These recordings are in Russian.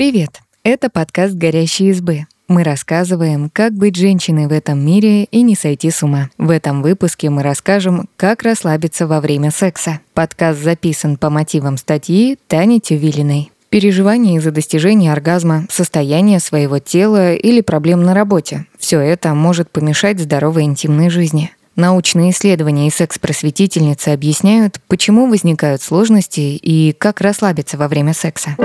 Привет! Это подкаст «Горящие избы». Мы рассказываем, как быть женщиной в этом мире и не сойти с ума. В этом выпуске мы расскажем, как расслабиться во время секса. Подкаст записан по мотивам статьи Тани Тювилиной. Переживания из-за достижения оргазма, состояние своего тела или проблем на работе – все это может помешать здоровой интимной жизни. Научные исследования и секс-просветительницы объясняют, почему возникают сложности и как расслабиться во время секса.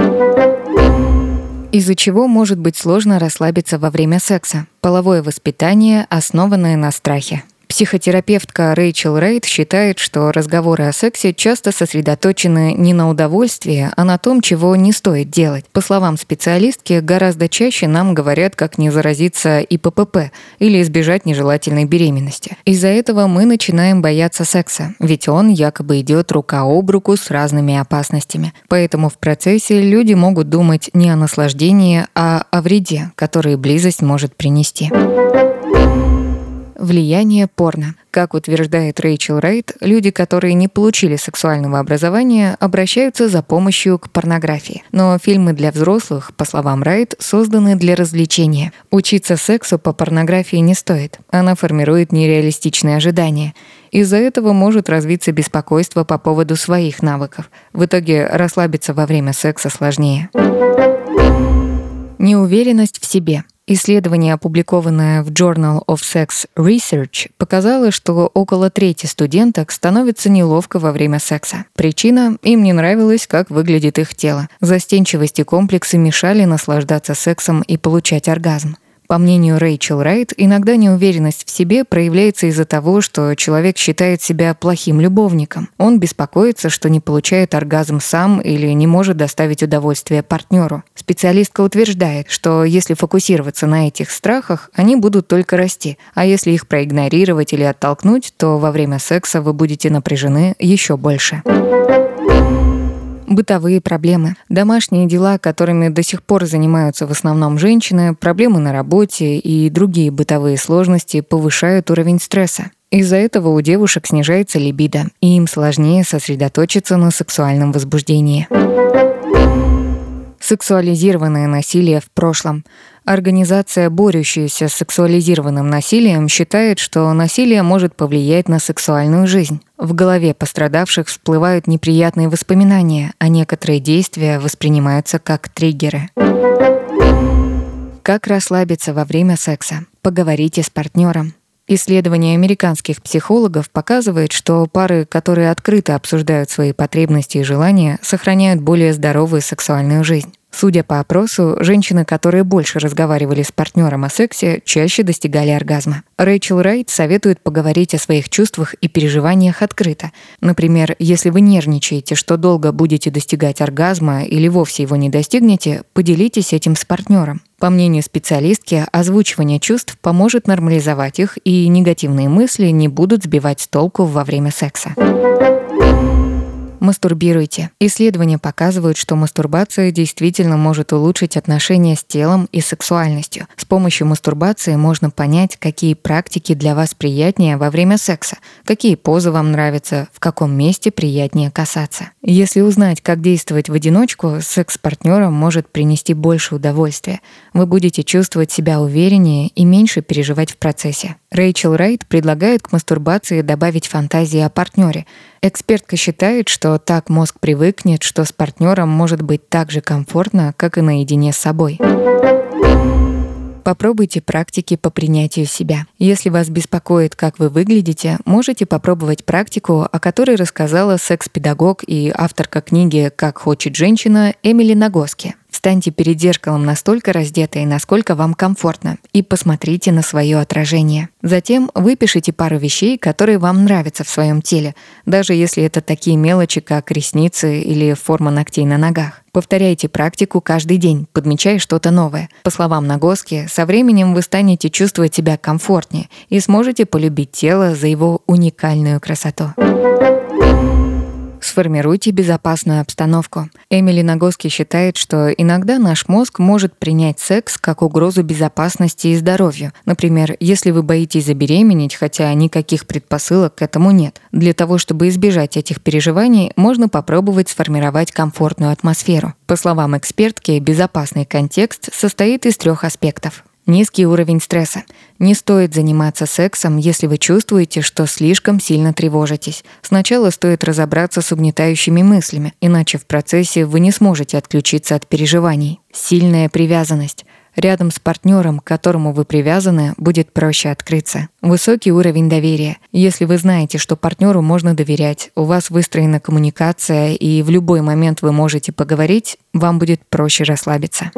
Из-за чего может быть сложно расслабиться во время секса? Половое воспитание, основанное на страхе. Психотерапевтка Рэйчел Рейд считает, что разговоры о сексе часто сосредоточены не на удовольствии, а на том, чего не стоит делать. По словам специалистки, гораздо чаще нам говорят, как не заразиться ИППП или избежать нежелательной беременности. Из-за этого мы начинаем бояться секса, ведь он якобы идет рука об руку с разными опасностями. Поэтому в процессе люди могут думать не о наслаждении, а о вреде, который близость может принести. Влияние порно. Как утверждает Рэйчел Райт, люди, которые не получили сексуального образования, обращаются за помощью к порнографии. Но фильмы для взрослых, по словам Райт, созданы для развлечения. Учиться сексу по порнографии не стоит. Она формирует нереалистичные ожидания. Из-за этого может развиться беспокойство по поводу своих навыков. В итоге расслабиться во время секса сложнее. Неуверенность в себе – Исследование, опубликованное в Journal of Sex Research, показало, что около трети студенток становится неловко во время секса. Причина – им не нравилось, как выглядит их тело. Застенчивость и комплексы мешали наслаждаться сексом и получать оргазм. По мнению Рэйчел Райт, иногда неуверенность в себе проявляется из-за того, что человек считает себя плохим любовником. Он беспокоится, что не получает оргазм сам или не может доставить удовольствие партнеру. Специалистка утверждает, что если фокусироваться на этих страхах, они будут только расти, а если их проигнорировать или оттолкнуть, то во время секса вы будете напряжены еще больше бытовые проблемы, домашние дела, которыми до сих пор занимаются в основном женщины, проблемы на работе и другие бытовые сложности повышают уровень стресса. Из-за этого у девушек снижается либидо, и им сложнее сосредоточиться на сексуальном возбуждении. Сексуализированное насилие в прошлом. Организация, борющаяся с сексуализированным насилием, считает, что насилие может повлиять на сексуальную жизнь. В голове пострадавших всплывают неприятные воспоминания, а некоторые действия воспринимаются как триггеры. Как расслабиться во время секса? Поговорите с партнером. Исследование американских психологов показывает, что пары, которые открыто обсуждают свои потребности и желания, сохраняют более здоровую сексуальную жизнь. Судя по опросу, женщины, которые больше разговаривали с партнером о сексе, чаще достигали оргазма. Рэйчел Райт советует поговорить о своих чувствах и переживаниях открыто. Например, если вы нервничаете, что долго будете достигать оргазма или вовсе его не достигнете, поделитесь этим с партнером. По мнению специалистки, озвучивание чувств поможет нормализовать их, и негативные мысли не будут сбивать с толку во время секса. Мастурбируйте. Исследования показывают, что мастурбация действительно может улучшить отношения с телом и сексуальностью. С помощью мастурбации можно понять, какие практики для вас приятнее во время секса, какие позы вам нравятся, в каком месте приятнее касаться. Если узнать, как действовать в одиночку, секс с партнером может принести больше удовольствия. Вы будете чувствовать себя увереннее и меньше переживать в процессе. Рэйчел Райт предлагает к мастурбации добавить фантазии о партнере. Экспертка считает, что так мозг привыкнет, что с партнером может быть так же комфортно, как и наедине с собой. Попробуйте практики по принятию себя. Если вас беспокоит, как вы выглядите, можете попробовать практику, о которой рассказала секс-педагог и авторка книги «Как хочет женщина» Эмили Нагоски. Встаньте перед зеркалом настолько раздетой, насколько вам комфортно, и посмотрите на свое отражение. Затем выпишите пару вещей, которые вам нравятся в своем теле, даже если это такие мелочи, как ресницы или форма ногтей на ногах. Повторяйте практику каждый день, подмечая что-то новое. По словам Нагоски, со временем вы станете чувствовать себя комфортнее и сможете полюбить тело за его уникальную красоту. Сформируйте безопасную обстановку. Эмили Нагоски считает, что иногда наш мозг может принять секс как угрозу безопасности и здоровью. Например, если вы боитесь забеременеть, хотя никаких предпосылок к этому нет. Для того, чтобы избежать этих переживаний, можно попробовать сформировать комфортную атмосферу. По словам экспертки, безопасный контекст состоит из трех аспектов. Низкий уровень стресса. Не стоит заниматься сексом, если вы чувствуете, что слишком сильно тревожитесь. Сначала стоит разобраться с угнетающими мыслями, иначе в процессе вы не сможете отключиться от переживаний. Сильная привязанность. Рядом с партнером, к которому вы привязаны, будет проще открыться. Высокий уровень доверия. Если вы знаете, что партнеру можно доверять, у вас выстроена коммуникация и в любой момент вы можете поговорить, вам будет проще расслабиться.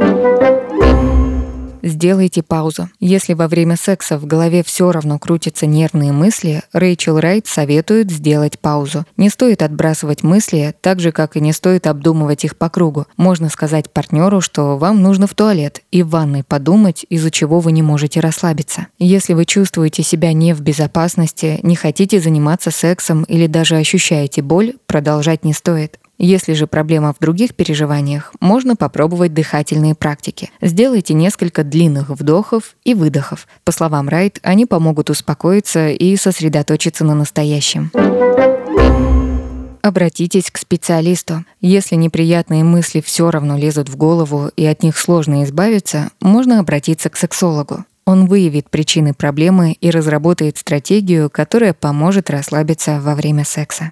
Сделайте паузу. Если во время секса в голове все равно крутятся нервные мысли, Рэйчел Райт советует сделать паузу. Не стоит отбрасывать мысли, так же, как и не стоит обдумывать их по кругу. Можно сказать партнеру, что вам нужно в туалет, и в ванной подумать, из-за чего вы не можете расслабиться. Если вы чувствуете себя не в безопасности, не хотите заниматься сексом или даже ощущаете боль, продолжать не стоит. Если же проблема в других переживаниях, можно попробовать дыхательные практики. Сделайте несколько длинных вдохов и выдохов. По словам Райт, они помогут успокоиться и сосредоточиться на настоящем. Обратитесь к специалисту. Если неприятные мысли все равно лезут в голову и от них сложно избавиться, можно обратиться к сексологу. Он выявит причины проблемы и разработает стратегию, которая поможет расслабиться во время секса.